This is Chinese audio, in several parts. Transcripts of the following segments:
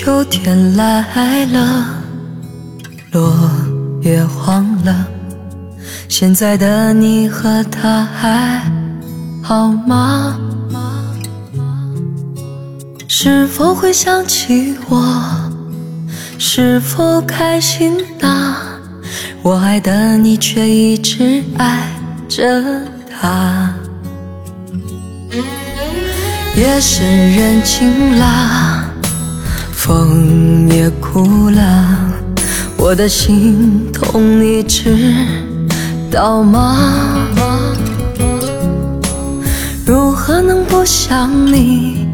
秋天来了，落叶黄了，现在的你和他还好吗？是否会想起我？是否开心呢？我爱的你却一直爱着他。夜深人静啦，风也哭了，我的心痛你知道吗？如何能不想你？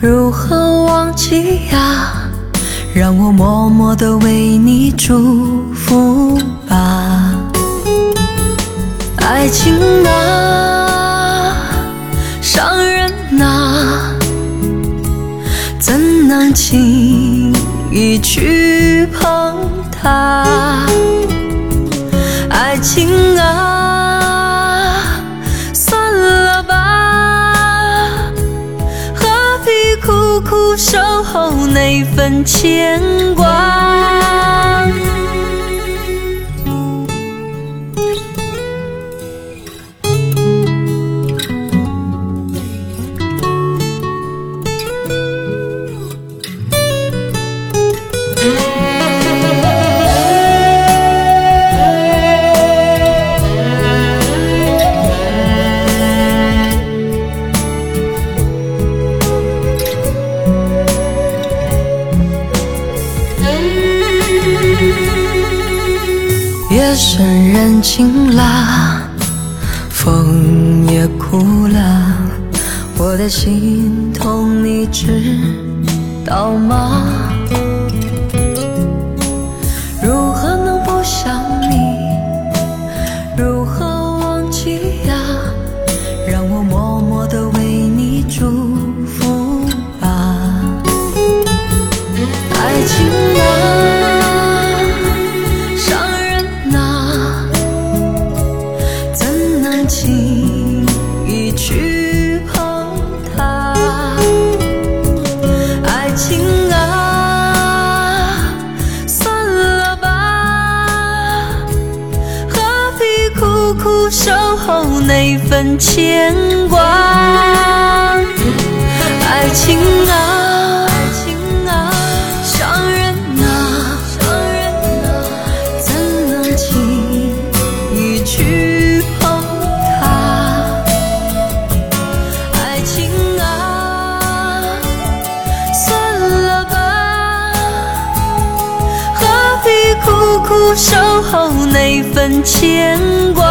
如何忘记呀？让我默默地为你祝福吧。爱情啊，轻易去碰它？爱情啊，算了吧，何必苦苦守候那份牵挂？夜深人静了，风也哭了，我的心痛你知道吗？轻易去碰它？爱情啊，算了吧，何必苦苦守候那份牵挂？苦守候那份牵挂？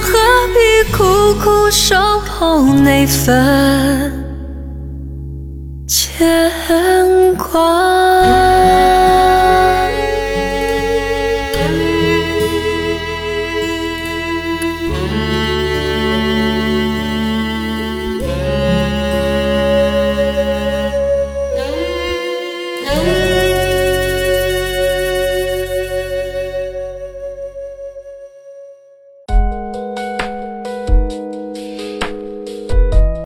何必苦苦守候那份牵挂？